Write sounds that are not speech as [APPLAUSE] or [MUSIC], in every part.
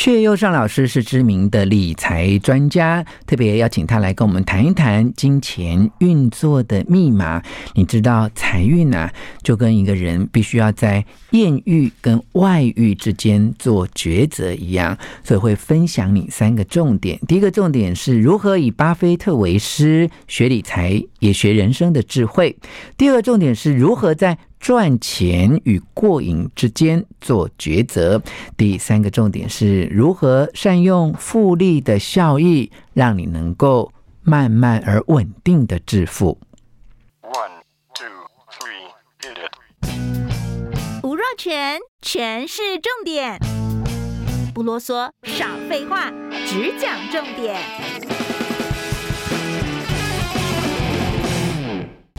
阙又上老师是知名的理财专家，特别邀请他来跟我们谈一谈金钱运作的密码。你知道财运啊，就跟一个人必须要在艳遇跟外遇之间做抉择一样，所以会分享你三个重点。第一个重点是如何以巴菲特为师，学理财也学人生的智慧。第二个重点是如何在赚钱与过瘾之间做抉择。第三个重点是如何善用复利的效益，让你能够慢慢而稳定的致富。One, two, three, hit it. 吴若全，全是重点，不啰嗦，少废话，只讲重点。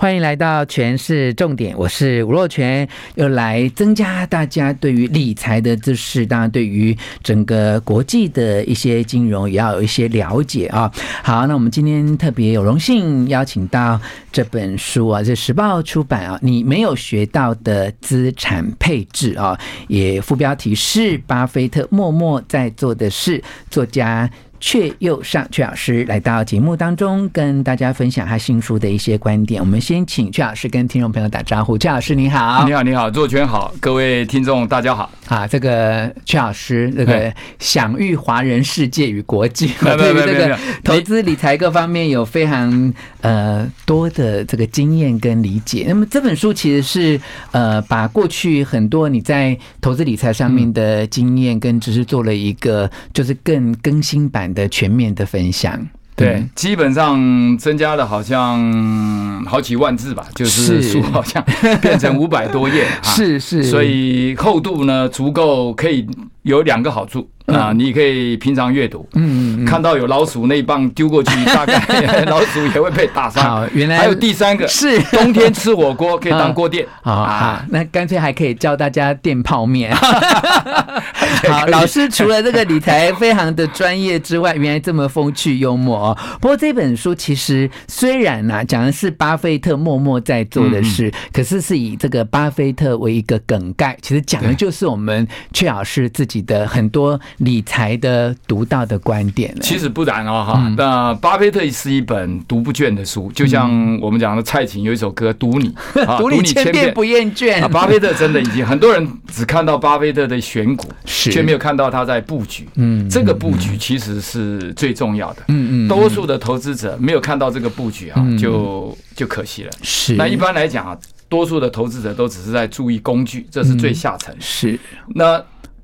欢迎来到权式重点，我是吴若权，又来增加大家对于理财的知识，当然对于整个国际的一些金融也要有一些了解啊。好，那我们今天特别有荣幸邀请到这本书啊，这时报出版啊，你没有学到的资产配置啊，也副标题是巴菲特默默在做的事，作家。却又上阙老师来到节目当中，跟大家分享他新书的一些观点。我们先请阙老师跟听众朋友打招呼。阙老师你好，你好，你好，若权好，各位听众大家好。啊，这个曲老师，这个享誉华人世界与国际，[LAUGHS] [LAUGHS] 对于这个投资理财各方面有非常呃多的这个经验跟理解。那么这本书其实是呃把过去很多你在投资理财上面的经验跟知识做了一个就是更更新版的全面的分享，对，基本上增加了好像好几万字吧，就是书好像变成五百多页，[LAUGHS] 是是，所以厚度呢足够可以有两个好处。啊，你可以平常阅读，嗯，看到有老鼠那一棒丢过去，大概 [LAUGHS] 老鼠也会被打伤。好，原来还有第三个是冬天吃火锅可以当锅垫。[LAUGHS] 好啊，那干脆还可以教大家垫泡面。[LAUGHS] 好，老师除了这个理财非常的专业之外，原来这么风趣幽默哦。不过这本书其实虽然呢讲的是巴菲特默默在做的事，可是是以这个巴菲特为一个梗概，其实讲的就是我们阙老师自己的很多。理财的独到的观点，其实不然哦哈。那巴菲特是一本读不倦的书，就像我们讲的蔡琴有一首歌《读你》，[LAUGHS] 读你千遍不厌倦。巴菲特真的已经很多人只看到巴菲特的选股，却没有看到他在布局。嗯，这个布局其实是最重要的。嗯嗯，多数的投资者没有看到这个布局啊，就就可惜了。是。那一般来讲啊，多数的投资者都只是在注意工具，这是最下层。是。那。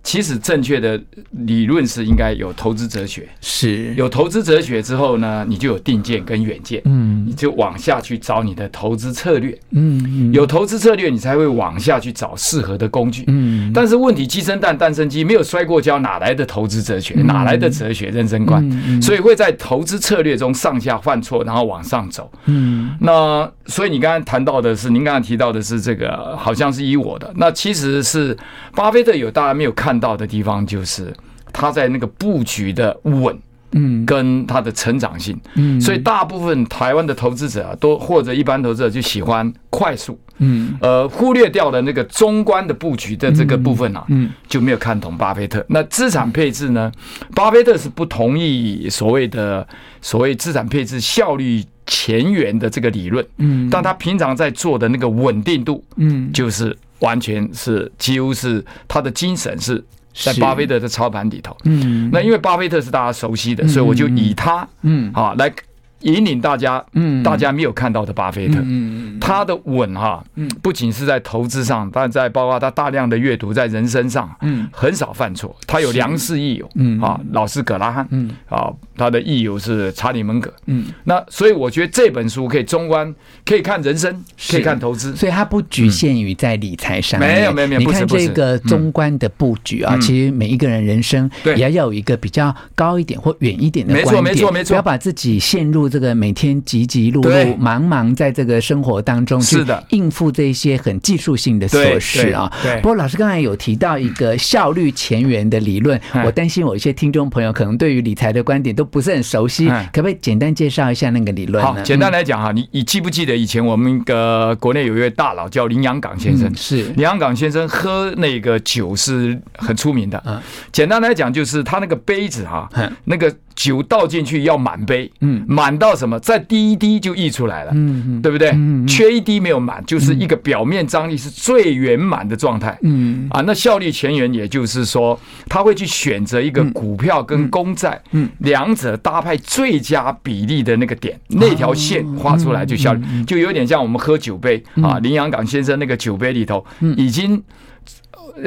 其实正确的理论是应该有投资哲学，是。有投资哲学之后呢，你就有定见跟远见，嗯，你就往下去找你的投资策略，嗯，有投资策略，你才会往下去找适合的工具，嗯。但是问题，鸡生蛋，蛋生鸡，没有摔过跤，哪来的投资哲学？哪来的哲学？认真观？所以会在投资策略中上下犯错，然后往上走，嗯。那所以你刚才谈到的是，您刚才提到的是这个，好像是以我的，那其实是巴菲特有，大家没有看到的地方就是他在那个布局的稳，嗯，跟他的成长性，嗯，所以大部分台湾的投资者啊，都或者一般投资者就喜欢快速，嗯，呃，忽略掉了那个中观的布局的这个部分啊，嗯，就没有看懂巴菲特。那资产配置呢？巴菲特是不同意所谓的所谓资产配置效率前缘的这个理论，嗯，但他平常在做的那个稳定度，嗯，就是。完全是，几乎是他的精神是在巴菲特的操盘里头。嗯，那因为巴菲特是大家熟悉的，所以我就以他，嗯，啊，来引领大家，嗯，大家没有看到的巴菲特，嗯他的稳哈，嗯，不仅是在投资上，但在包括他大量的阅读，在人生上，嗯，很少犯错。他有良师益友，嗯。啊，老师葛拉汉，嗯。啊，他的益友是查理蒙格，嗯，那所以我觉得这本书可以中观，可以看人生，可以看投资，所以它不局限于在理财上。没有没有没有，你看这个中观的布局啊，其实每一个人人生也要有一个比较高一点或远一点的观点，没错没错没错，不要把自己陷入这个每天急急碌碌、忙忙在这个生活当中去应付这些很技术性的琐事啊。不过老师刚才有提到一个效率前缘的理论，我担心我一些听众朋友可能对于理财的观点都不是很熟悉，可不可以简单介绍一下那个理论呢？好，简单来讲哈，你你记不记得以前我们个国内有一位大佬叫林洋港先生？是林洋港先生喝那个酒是很出名的。嗯，简单来讲就是他那个杯子哈，那个。酒倒进去要满杯，嗯，满到什么？再滴一滴就溢出来了，对不对？缺一滴没有满，就是一个表面张力是最圆满的状态，嗯。啊，那效率前缘也就是说，他会去选择一个股票跟公债，嗯，两者搭配最佳比例的那个点，那条线画出来就效率，就有点像我们喝酒杯啊，林洋港先生那个酒杯里头已经。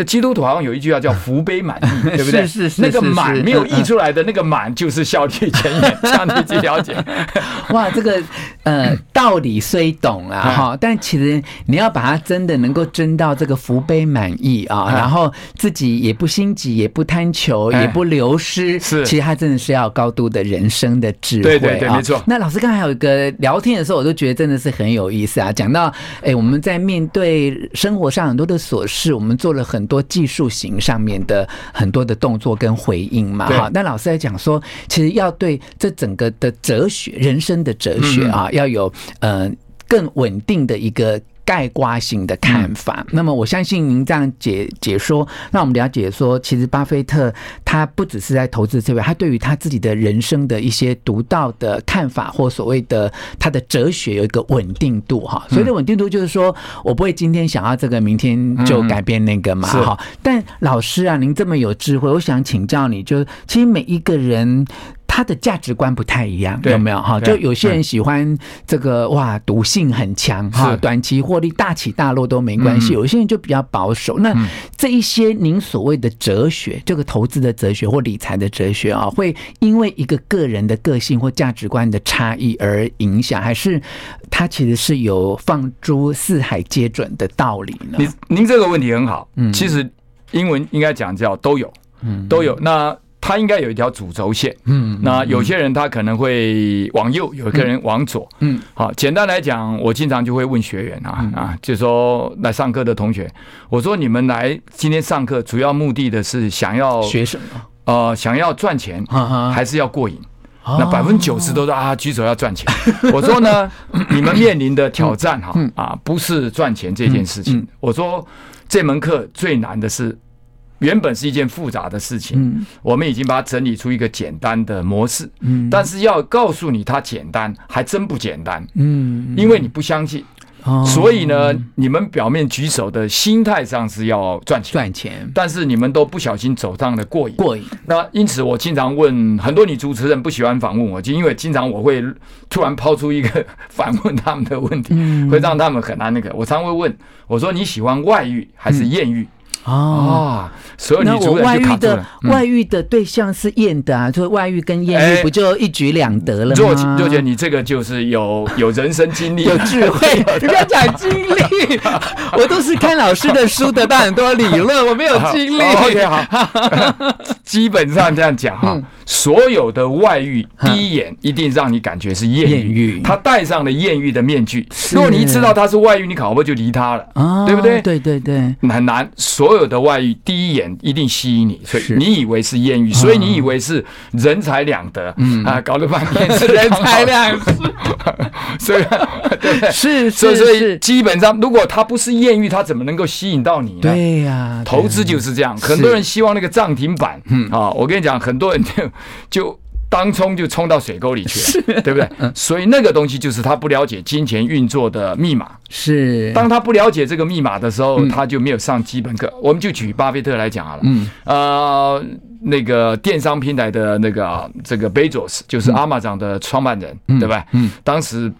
基督徒好像有一句话叫“福杯满溢”，[LAUGHS] 对不对？是是是，那个满没有溢出来的那个满，就是效率前缘，这样你去了解。[LAUGHS] 哇，这个呃道理虽懂啊 [LAUGHS] 哈，但其实你要把它真的能够争到这个福杯满溢啊，然后自己也不心急，也不贪求，也不流失，是，其实它真的是要高度的人生的智慧。对对对，没错。那老师刚才有一个聊天的时候，我都觉得真的是很有意思啊。讲到哎，我们在面对生活上很多的琐事，我们做了很。很多技术型上面的很多的动作跟回应嘛，哈。那老师在讲说，其实要对这整个的哲学、人生的哲学啊，要有呃更稳定的一个。概括性的看法，那么我相信您这样解解说，让我们了解说，其实巴菲特他不只是在投资这边，他对于他自己的人生的一些独到的看法，或所谓的他的哲学有一个稳定度哈。所谓的稳定度就是说我不会今天想要这个，明天就改变那个嘛哈。但老师啊，您这么有智慧，我想请教你，就其实每一个人。他的价值观不太一样，有没有哈？就有些人喜欢这个哇，毒性很强哈，短期获利大起大落都没关系。有些人就比较保守。那这一些您所谓的哲学，这个投资的哲学或理财的哲学啊，会因为一个个人的个性或价值观的差异而影响，还是它其实是有放诸四海皆准的道理呢？您您这个问题很好，嗯，其实英文应该讲叫都有，嗯，都有。那他应该有一条主轴线，嗯，那有些人他可能会往右，有个人往左，嗯，好，简单来讲，我经常就会问学员啊啊，就说来上课的同学，我说你们来今天上课主要目的的是想要学什么？呃，想要赚钱，还是要过瘾？那百分之九十都是啊，举手要赚钱。[LAUGHS] 我说呢，[LAUGHS] 你们面临的挑战哈啊，不是赚钱这件事情。我说这门课最难的是。原本是一件复杂的事情，我们已经把它整理出一个简单的模式，但是要告诉你它简单，还真不简单，嗯。因为你不相信，所以呢，你们表面举手的心态上是要赚钱，赚钱，但是你们都不小心走上了过瘾，过瘾。那因此，我经常问很多女主持人不喜欢访问我，就因为经常我会突然抛出一个 [LAUGHS] 反问他们的问题，会让他们很难那个。我常会问我说：“你喜欢外遇还是艳遇？”哦，所以你我外遇的外遇的对象是艳的啊，就外遇跟艳遇不就一举两得了吗？若若姐，你这个就是有有人生经历，[LAUGHS] 有智慧。不要讲经历，[LAUGHS] 我都是看老师的书得到很多理论，我没有经历。OK，好，[LAUGHS] 基本上这样讲哈，所有的外遇第一眼一定让你感觉是艳遇，他戴上了艳遇的面具。如果你一知道他是外遇，你考不好就离他了，对不对？对对对，很难。所有的外遇第一眼一定吸引你，所以你以为是艳遇，所以你以为是人财两得，嗯。啊，搞了半天是 [LAUGHS] 人财两失，[LAUGHS] 所以对，是，所以所以基本上，如果他不是艳遇，他怎么能够吸引到你呢？对呀，投资就是这样，很多人希望那个涨停板，嗯。啊，我跟你讲，很多人就就。当冲就冲到水沟里去了，对不对？所以那个东西就是他不了解金钱运作的密码。是，当他不了解这个密码的时候，他就没有上基本课。我们就举巴菲特来讲好了。嗯，呃，那个电商平台的那个这个 Bezos，就是亚马逊的创办人，对吧？嗯，当时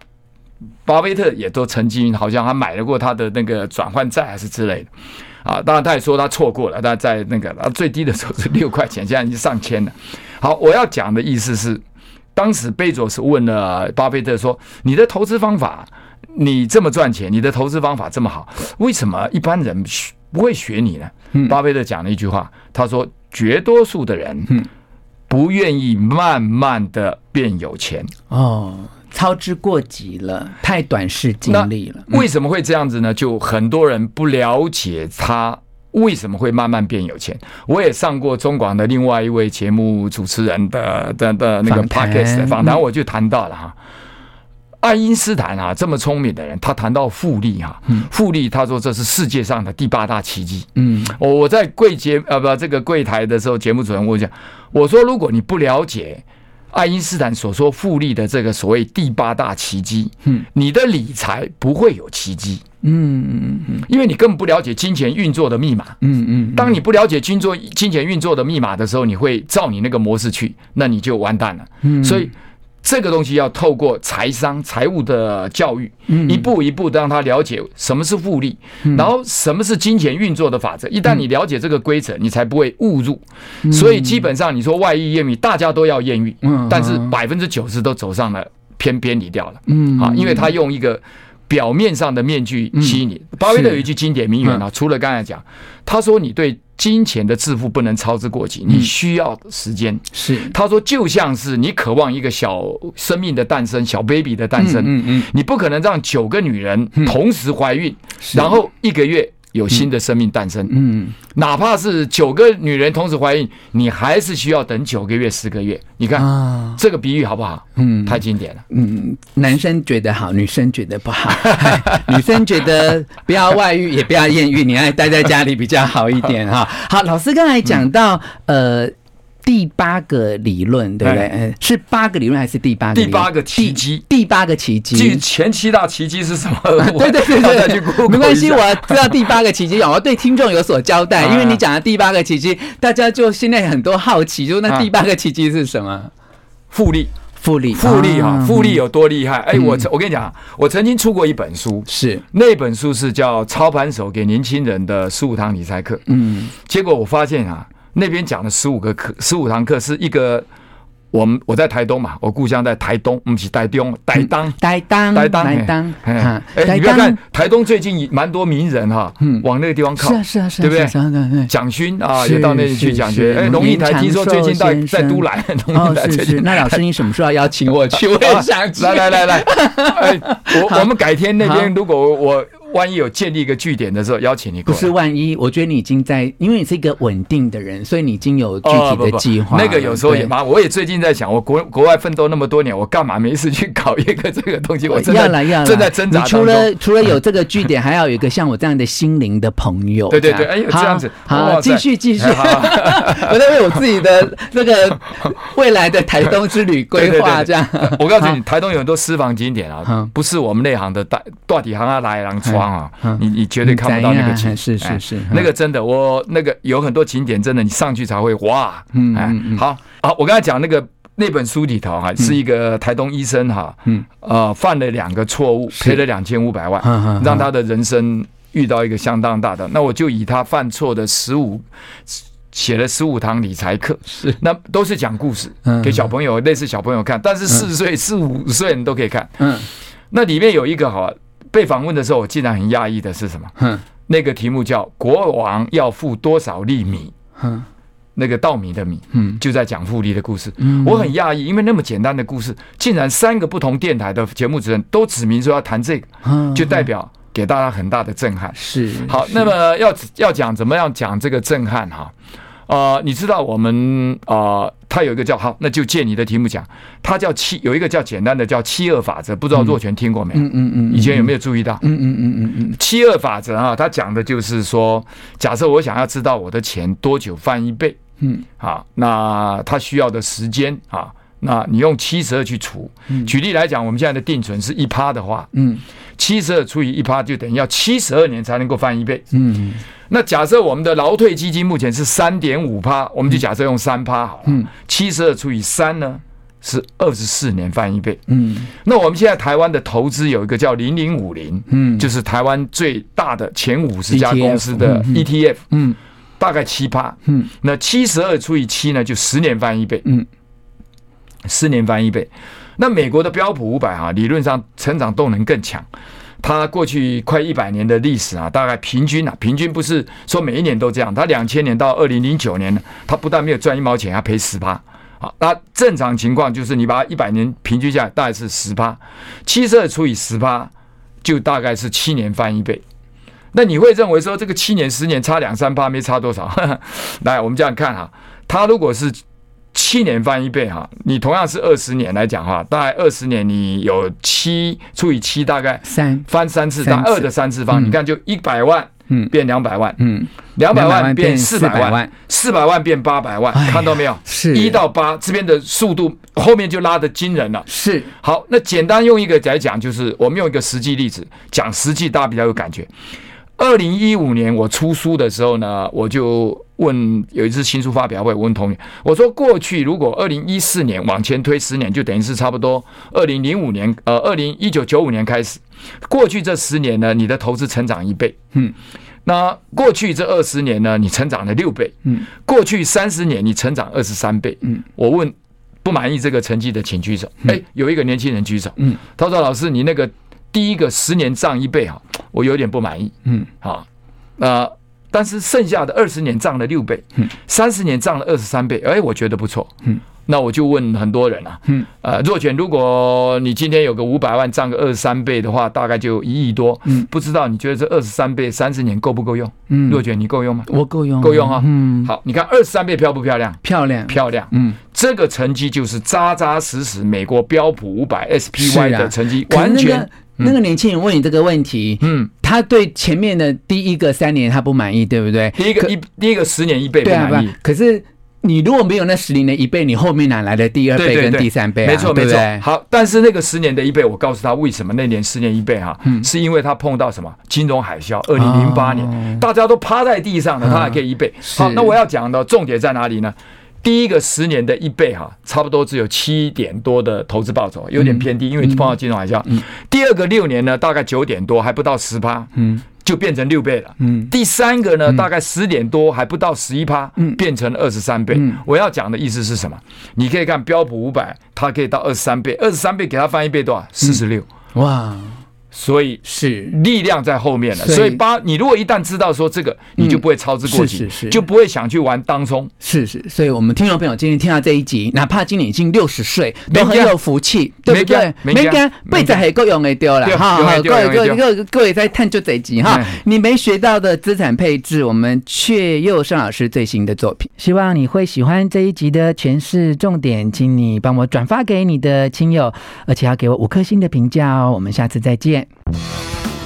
巴菲特也都曾经好像还买了过他的那个转换债还是之类的啊。当然他也说他错过了，但在那个最低的时候是六块钱，现在已经上千了。好，我要讲的意思是，当时贝佐斯问了巴菲特说：“你的投资方法，你这么赚钱，你的投资方法这么好，为什么一般人不会学你呢？”巴菲特讲了一句话，他说：“绝多数的人，不愿意慢慢的变有钱。”哦，操之过急了，太短视经历了。为什么会这样子呢？就很多人不了解他。为什么会慢慢变有钱？我也上过中广的另外一位节目主持人的的的那个 podcast 访谈，我就谈到了哈，爱因斯坦啊，这么聪明的人，他谈到复利哈，复利，他说这是世界上的第八大奇迹。嗯，我我在柜节呃不这个柜台的时候，节目主持人我讲，我说如果你不了解。爱因斯坦所说复利的这个所谓第八大奇迹，嗯，你的理财不会有奇迹，嗯嗯嗯，因为你根本不了解金钱运作的密码，嗯嗯，当你不了解金作金钱运作的密码的时候，你会照你那个模式去，那你就完蛋了，嗯，所以。这个东西要透过财商、财务的教育，一步一步的让他了解什么是复利，然后什么是金钱运作的法则。一旦你了解这个规则，你才不会误入。所以基本上你说外遇艳遇，大家都要艳遇，但是百分之九十都走上了偏偏离掉了。嗯，啊，因为他用一个表面上的面具吸引你。巴菲特有一句经典名言啊，除了刚才讲，他说你对。金钱的致富不能操之过急，你需要时间。是他说，就像是你渴望一个小生命的诞生，小 baby 的诞生，嗯嗯，你不可能让九个女人同时怀孕，然后一个月。有新的生命诞生，嗯，哪怕是九个女人同时怀孕，你还是需要等九个月、十个月。你看这个比喻好不好？嗯，太经典了。嗯，男生觉得好，女生觉得不好。[LAUGHS] 女生觉得不要外遇，也不要艳遇，你爱待在家里比较好一点哈。好，老师刚才讲到呃。第八个理论对不对？嗯，是八个理论还是第八个？第八个奇迹，第八个奇迹。前七大奇迹是什么？[LAUGHS] 对对对对，没关系，我知道第八个奇迹，我要对听众有所交代。因为你讲的第八个奇迹，大家就现在很多好奇，就那第八个奇迹是什么？复利，复利，复利哈，复利有多厉害？哎，我我跟你讲，我曾经出过一本书，是那本书是叫《操盘手给年轻人的十五堂理财课》。嗯，结果我发现啊。那边讲了十五个课，十五堂课是一个。我们我在台东嘛，我故乡在台东，不是台东，台东，台东，台东，台东。哎，你不要看台东最近蛮多名人哈，往那个地方靠，是啊是啊是啊，对不对？蒋勋啊，也到那里去讲学。哎，龙应台听说最近在在都来，龙应台最近。那老师你什么时候要邀请我去？[LAUGHS] 我也想去。来来来来，哎，我我们改天那边如果我。万一有建立一个据点的时候，邀请你过来。不是万一，我觉得你已经在，因为你是一个稳定的人，所以你已经有具体的计划。那个有时候也忙，我也最近在想，我国国外奋斗那么多年，我干嘛没事去搞一个这个东西？[LAUGHS] 我正在正在挣扎。除了除了有这个据点，还要有一个像我这样的心灵的朋友。[LAUGHS] 对对对，哎呦，这样子，好，继续继续。[LAUGHS] 我在为我自己的这个未来的台东之旅规划。这样，我告诉你，台东有很多私房景点啊，不是我们内行的大大底行啊来人闯。啊，你你绝对看不到那个景，是是是，那个真的，我那个有很多景点，真的你上去才会哇，嗯嗯好啊，我刚才讲那个那本书里头哈，是一个台东医生哈，嗯。呃犯了两个错误，赔了两千五百万，让他的人生遇到一个相当大的，那我就以他犯错的十五写了十五堂理财课，[LAUGHS] 是。那都是讲故事给小朋友，类似小朋友看，但是四岁四五岁你都可以看，嗯，那里面有一个哈。被访问的时候，我竟然很讶异的是什么？嗯，那个题目叫“国王要付多少粒米”，嗯，那个稻米的米，嗯，就在讲复利的故事。嗯，我很讶异，因为那么简单的故事，竟然三个不同电台的节目主任都指明说要谈这个，就代表给大家很大的震撼。是好，那么要要讲怎么样讲这个震撼哈？呃，你知道我们呃。他有一个叫好，那就借你的题目讲。他叫七，有一个叫简单的叫七二法则，不知道若权听过没有？嗯嗯嗯，以前有没有注意到？嗯嗯嗯嗯嗯。七二法则啊，他讲的就是说，假设我想要知道我的钱多久翻一倍，嗯，啊，那他需要的时间啊，那你用七十二去除。举例来讲，我们现在的定存是一趴的话，嗯，七十二除以一趴就等于要七十二年才能够翻一倍，嗯。那假设我们的劳退基金目前是三点五趴，我们就假设用三趴好了。嗯，七十二除以三呢，是二十四年翻一倍。嗯，那我们现在台湾的投资有一个叫零零五零，嗯，就是台湾最大的前五十家公司的 ETF，嗯，大概七趴。嗯，那七十二除以七呢，就十年翻一倍。嗯，十年翻一倍。那美国的标普五百哈，理论上成长动能更强。它过去快一百年的历史啊，大概平均啊，平均不是说每一年都这样。它两千年到二零零九年呢，它不但没有赚一毛钱，还赔十趴。好，那正常情况就是你把一百年平均下来，大概是十趴。七十二除以十趴，就大概是七年翻一倍。那你会认为说这个七年、十年差两三趴没差多少？[LAUGHS] 来，我们这样看哈，它如果是。七年翻一倍哈，你同样是二十年来讲哈，大概二十年你有七除以七，大概三。翻三次，大概二的三次方，你看就一百万，嗯，变两百万，嗯，两百万变四百万，四百万。变八百万，看到没有？是。一到八这边的速度，后面就拉得惊人了。是。好，那简单用一个来讲，就是我们用一个实际例子讲实际，大家比较有感觉。二零一五年我出书的时候呢，我就。问有一次新书发表会，我问同学，我说过去如果二零一四年往前推十年，就等于是差不多二零零五年，呃，二零一九九五年开始，过去这十年呢，你的投资成长一倍，嗯，那过去这二十年呢，你成长了六倍，嗯，过去三十年你成长二十三倍，嗯，我问不满意这个成绩的请举手，哎，有一个年轻人举手，嗯，他说老师你那个第一个十年涨一倍哈，我有点不满意，嗯，好，那。但是剩下的二十年涨了六倍，三十年涨了二十三倍，哎，我觉得不错。嗯那我就问很多人啊，呃，若权，如果你今天有个五百万涨个二十三倍的话，大概就一亿多。嗯不知道你觉得这二十三倍三十年够不够用？嗯若权，你够用吗？我够用，够用哈。好，你看二十三倍漂不漂亮？漂亮，漂亮。嗯，这个成绩就是扎扎实实美国标普五百 SPY 的成绩，完全。那个年轻人问你这个问题，嗯，他对前面的第一个三年他不满意，对不对？第一个一第一个十年一倍不满意，可是你如果没有那十年的一倍，你后面哪来的第二倍跟第三倍？没错没错。好，但是那个十年的一倍，我告诉他为什么那年十年一倍哈，是因为他碰到什么？金融海啸，二零零八年。大家都趴在地上了，他还可以一倍。好，那我要讲的重点在哪里呢？第一个十年的一倍哈，差不多只有七点多的投资报酬，有点偏低，因为碰到金融海啸。第二个六年呢，大概九点多，还不到十趴，嗯，就变成六倍了。嗯，第三个呢，大概十点多，还不到十一趴，嗯，变成二十三倍。我要讲的意思是什么？你可以看标普五百，它可以到二十三倍，二十三倍给它翻一倍多少？四十六。哇！所以是力量在后面了，所以八，你如果一旦知道说这个，你就不会操之过急，是是就不会想去玩当冲。是是，所以我们听众朋友今天听到这一集，哪怕今年已经六十岁，都很有福气，对不对？没干，背着还够用的丢了哈。各位各位各位各位在探究这一集哈，你没学到的资产配置，我们却又上老师最新的作品，希望你会喜欢这一集的诠释重点，请你帮我转发给你的亲友，而且要给我五颗星的评价哦。我们下次再见。で。